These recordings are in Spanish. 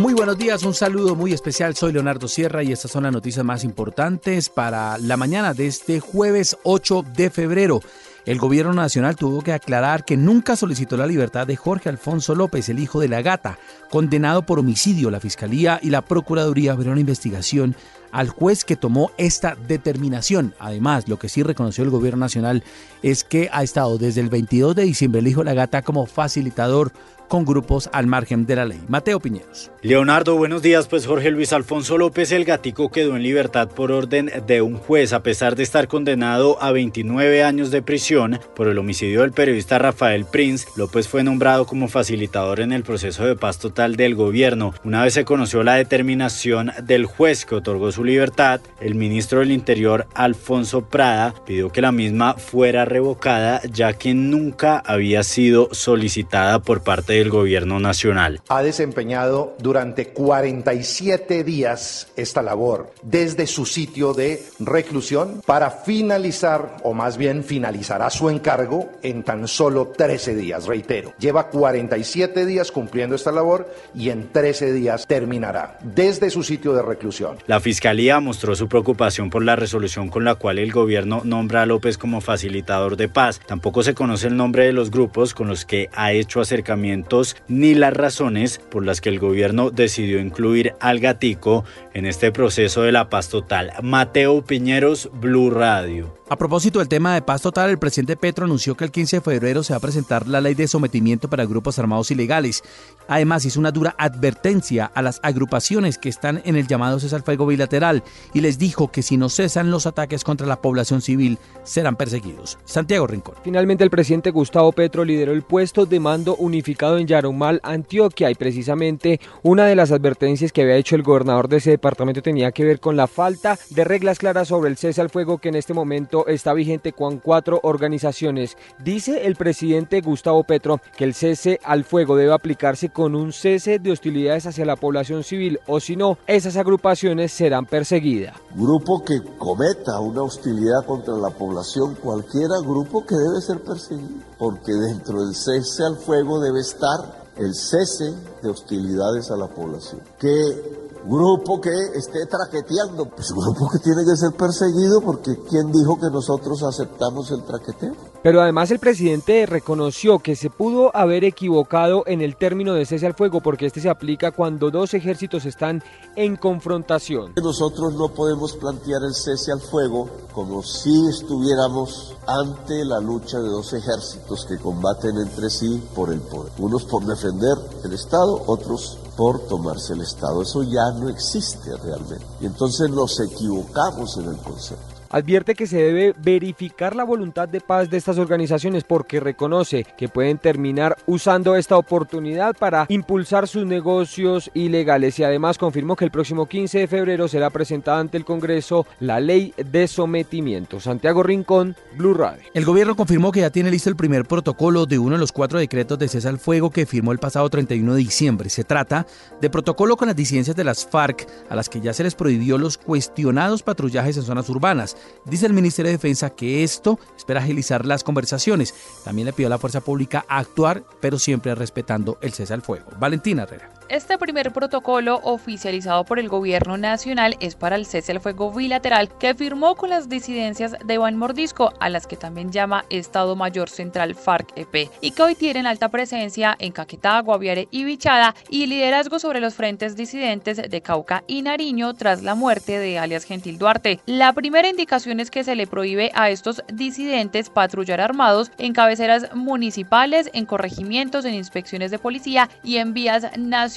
Muy buenos días, un saludo muy especial. Soy Leonardo Sierra y estas son las noticias más importantes para la mañana de este jueves 8 de febrero. El gobierno nacional tuvo que aclarar que nunca solicitó la libertad de Jorge Alfonso López, el hijo de la gata, condenado por homicidio. La Fiscalía y la Procuraduría abrieron una investigación al juez que tomó esta determinación. Además, lo que sí reconoció el gobierno nacional es que ha estado desde el 22 de diciembre el hijo de la gata como facilitador con grupos al margen de la ley. Mateo Piñeros. Leonardo, buenos días. Pues Jorge Luis Alfonso López, el gatico, quedó en libertad por orden de un juez, a pesar de estar condenado a 29 años de prisión por el homicidio del periodista Rafael Prince. López fue nombrado como facilitador en el proceso de paz total del gobierno. Una vez se conoció la determinación del juez que otorgó su libertad, el ministro del Interior, Alfonso Prada, pidió que la misma fuera revocada, ya que nunca había sido solicitada por parte del gobierno nacional. Ha desempeñado durante 47 días esta labor desde su sitio de reclusión para finalizar, o más bien finalizará su encargo en tan solo 13 días, reitero. Lleva 47 días cumpliendo esta labor y en 13 días terminará desde su sitio de reclusión. La Fiscalía mostró su preocupación por la resolución con la cual el gobierno nombra a López como facilitador de paz. Tampoco se conoce el nombre de los grupos con los que ha hecho acercamiento ni las razones por las que el gobierno decidió incluir al gatico en este proceso de la paz total. Mateo Piñeros, Blue Radio. A propósito del tema de paz total, el presidente Petro anunció que el 15 de febrero se va a presentar la ley de sometimiento para grupos armados ilegales. Además, hizo una dura advertencia a las agrupaciones que están en el llamado cesar fuego bilateral y les dijo que si no cesan los ataques contra la población civil, serán perseguidos. Santiago Rincón. Finalmente, el presidente Gustavo Petro lideró el puesto de mando unificado en Yarumal, Antioquia, y precisamente una de las advertencias que había hecho el gobernador de ese departamento tenía que ver con la falta de reglas claras sobre el cese al fuego que en este momento está vigente con cuatro organizaciones. Dice el presidente Gustavo Petro que el cese al fuego debe aplicarse con un cese de hostilidades hacia la población civil o si no, esas agrupaciones serán perseguidas. Grupo que cometa una hostilidad contra la población, cualquiera grupo que debe ser perseguido, porque dentro del cese al fuego debe estar el cese de hostilidades a la población. Que grupo que esté traqueteando, pues grupo que tiene que ser perseguido porque ¿quién dijo que nosotros aceptamos el traqueteo? Pero además el presidente reconoció que se pudo haber equivocado en el término de cese al fuego porque este se aplica cuando dos ejércitos están en confrontación. Nosotros no podemos plantear el cese al fuego como si estuviéramos ante la lucha de dos ejércitos que combaten entre sí por el poder. Unos por defender el Estado, otros por tomarse el Estado. Eso ya no existe realmente. Y entonces nos equivocamos en el concepto. Advierte que se debe verificar la voluntad de paz de estas organizaciones porque reconoce que pueden terminar usando esta oportunidad para impulsar sus negocios ilegales y además confirmó que el próximo 15 de febrero será presentada ante el Congreso la ley de sometimiento. Santiago Rincón, Blue Radio. El gobierno confirmó que ya tiene listo el primer protocolo de uno de los cuatro decretos de cese al fuego que firmó el pasado 31 de diciembre. Se trata de protocolo con las disidencias de las FARC a las que ya se les prohibió los cuestionados patrullajes en zonas urbanas. Dice el Ministerio de Defensa que esto espera agilizar las conversaciones. También le pidió a la fuerza pública actuar, pero siempre respetando el cese al fuego. Valentina Herrera. Este primer protocolo oficializado por el gobierno nacional es para el cese al fuego bilateral que firmó con las disidencias de Iván Mordisco, a las que también llama Estado Mayor Central FARC-EP, y que hoy tienen alta presencia en Caquetá, Guaviare y Bichada y liderazgo sobre los frentes disidentes de Cauca y Nariño tras la muerte de alias Gentil Duarte. La primera indicación es que se le prohíbe a estos disidentes patrullar armados en cabeceras municipales, en corregimientos, en inspecciones de policía y en vías nacionales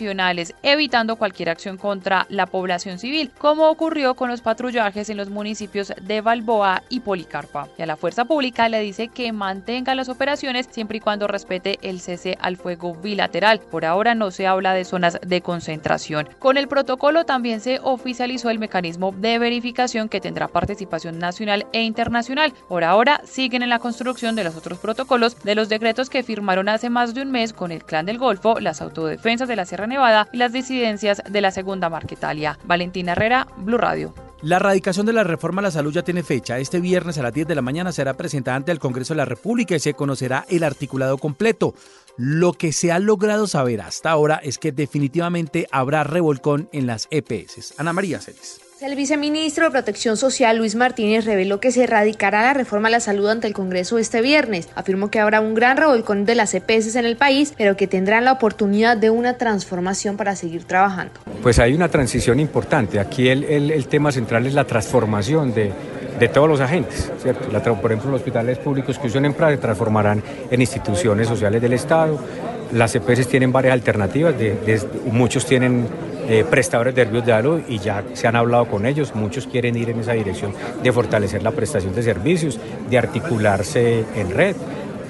evitando cualquier acción contra la población civil, como ocurrió con los patrullajes en los municipios de Balboa y Policarpa. Y a la fuerza pública le dice que mantenga las operaciones siempre y cuando respete el cese al fuego bilateral. Por ahora no se habla de zonas de concentración. Con el protocolo también se oficializó el mecanismo de verificación que tendrá participación nacional e internacional. Por ahora siguen en la construcción de los otros protocolos de los decretos que firmaron hace más de un mes con el Clan del Golfo, las autodefensas de la Sierra Nevada y las disidencias de la Segunda Marquetalia. Valentina Herrera, Blue Radio. La erradicación de la reforma a la salud ya tiene fecha. Este viernes a las 10 de la mañana será presentada ante el Congreso de la República y se conocerá el articulado completo. Lo que se ha logrado saber hasta ahora es que definitivamente habrá revolcón en las EPS. Ana María Celis. El viceministro de Protección Social, Luis Martínez, reveló que se erradicará la reforma a la salud ante el Congreso este viernes. Afirmó que habrá un gran revolcón de las EPS en el país, pero que tendrán la oportunidad de una transformación para seguir trabajando. Pues hay una transición importante. Aquí el, el, tema central es la transformación de, de todos los agentes, ¿cierto? Por ejemplo, los hospitales públicos que usan en se transformarán en instituciones sociales del Estado. Las EPS tienen varias alternativas, de, muchos tienen eh, prestadores de servicios de salud y ya se han hablado con ellos, muchos quieren ir en esa dirección de fortalecer la prestación de servicios, de articularse en red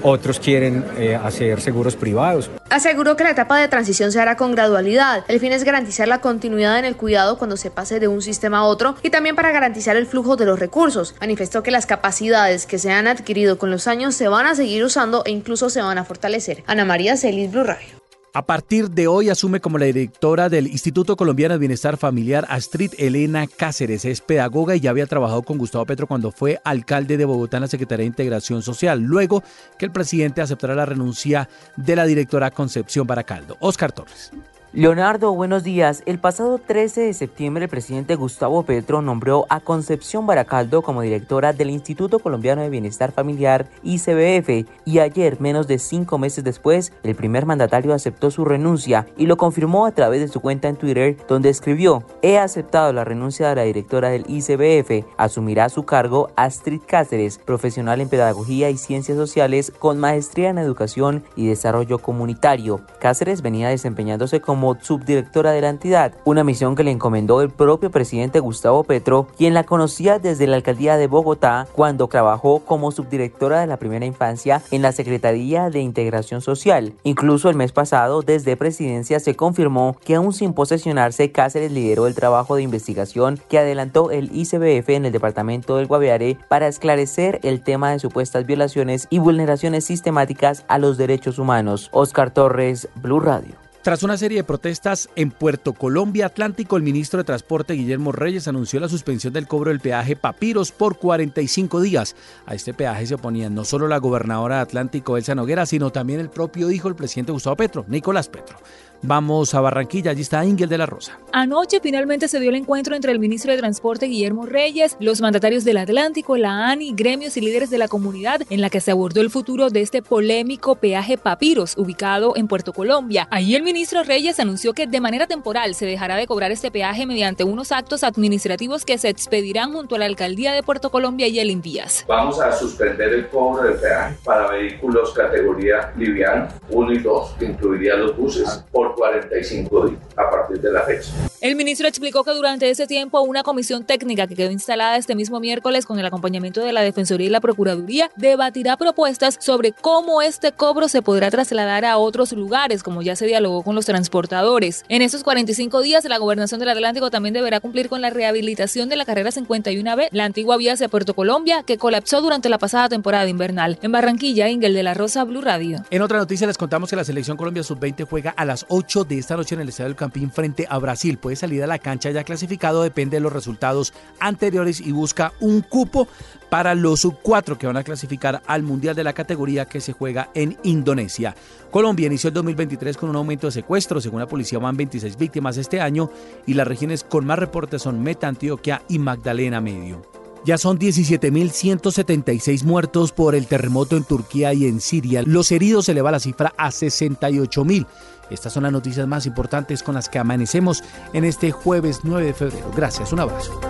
otros quieren eh, hacer seguros privados. Aseguró que la etapa de transición se hará con gradualidad. El fin es garantizar la continuidad en el cuidado cuando se pase de un sistema a otro y también para garantizar el flujo de los recursos. Manifestó que las capacidades que se han adquirido con los años se van a seguir usando e incluso se van a fortalecer. Ana María Celis, Blue Radio. A partir de hoy asume como la directora del Instituto Colombiano de Bienestar Familiar Astrid Elena Cáceres. Es pedagoga y ya había trabajado con Gustavo Petro cuando fue alcalde de Bogotá en la Secretaría de Integración Social, luego que el presidente aceptara la renuncia de la directora Concepción Baracaldo. Oscar Torres. Leonardo, buenos días. El pasado 13 de septiembre el presidente Gustavo Petro nombró a Concepción Baracaldo como directora del Instituto Colombiano de Bienestar Familiar ICBF y ayer, menos de cinco meses después, el primer mandatario aceptó su renuncia y lo confirmó a través de su cuenta en Twitter donde escribió, he aceptado la renuncia de la directora del ICBF, asumirá su cargo Astrid Cáceres, profesional en Pedagogía y Ciencias Sociales con maestría en Educación y Desarrollo Comunitario. Cáceres venía desempeñándose como como subdirectora de la entidad, una misión que le encomendó el propio presidente Gustavo Petro, quien la conocía desde la alcaldía de Bogotá cuando trabajó como subdirectora de la primera infancia en la Secretaría de Integración Social. Incluso el mes pasado, desde presidencia, se confirmó que aún sin posesionarse, Cáceres lideró el trabajo de investigación que adelantó el ICBF en el departamento del Guaviare para esclarecer el tema de supuestas violaciones y vulneraciones sistemáticas a los derechos humanos. Oscar Torres, Blue Radio. Tras una serie de protestas en Puerto Colombia Atlántico, el ministro de Transporte Guillermo Reyes anunció la suspensión del cobro del peaje Papiros por 45 días. A este peaje se oponían no solo la gobernadora de Atlántico Elsa Noguera, sino también el propio hijo del presidente Gustavo Petro, Nicolás Petro. Vamos a Barranquilla, allí está Ingel de la Rosa. Anoche finalmente se dio el encuentro entre el ministro de Transporte Guillermo Reyes, los mandatarios del Atlántico, la ANI, gremios y líderes de la comunidad, en la que se abordó el futuro de este polémico peaje Papiros, ubicado en Puerto Colombia. Allí el ministro Reyes anunció que de manera temporal se dejará de cobrar este peaje mediante unos actos administrativos que se expedirán junto a la alcaldía de Puerto Colombia y el Invías. Vamos a suspender el cobro del peaje para vehículos categoría liviano 1 y 2, que incluiría los buses, por 45 días a partir de la fecha. El ministro explicó que durante ese tiempo una comisión técnica que quedó instalada este mismo miércoles con el acompañamiento de la Defensoría y la Procuraduría debatirá propuestas sobre cómo este cobro se podrá trasladar a otros lugares, como ya se dialogó con los transportadores. En esos 45 días, la Gobernación del Atlántico también deberá cumplir con la rehabilitación de la carrera 51B, la antigua vía hacia Puerto Colombia, que colapsó durante la pasada temporada invernal. En Barranquilla, Ingel de la Rosa, Blue Radio. En otra noticia les contamos que la selección Colombia Sub-20 juega a las 8 de esta noche en el Estadio del Campín frente a Brasil. Puede salir a la cancha ya clasificado, depende de los resultados anteriores y busca un cupo para los sub 4 que van a clasificar al Mundial de la categoría que se juega en Indonesia. Colombia inició el 2023 con un aumento de secuestros, según la policía van 26 víctimas este año y las regiones con más reportes son Meta, Antioquia y Magdalena Medio. Ya son 17.176 muertos por el terremoto en Turquía y en Siria. Los heridos se eleva la cifra a 68.000. Estas son las noticias más importantes con las que amanecemos en este jueves 9 de febrero. Gracias, un abrazo.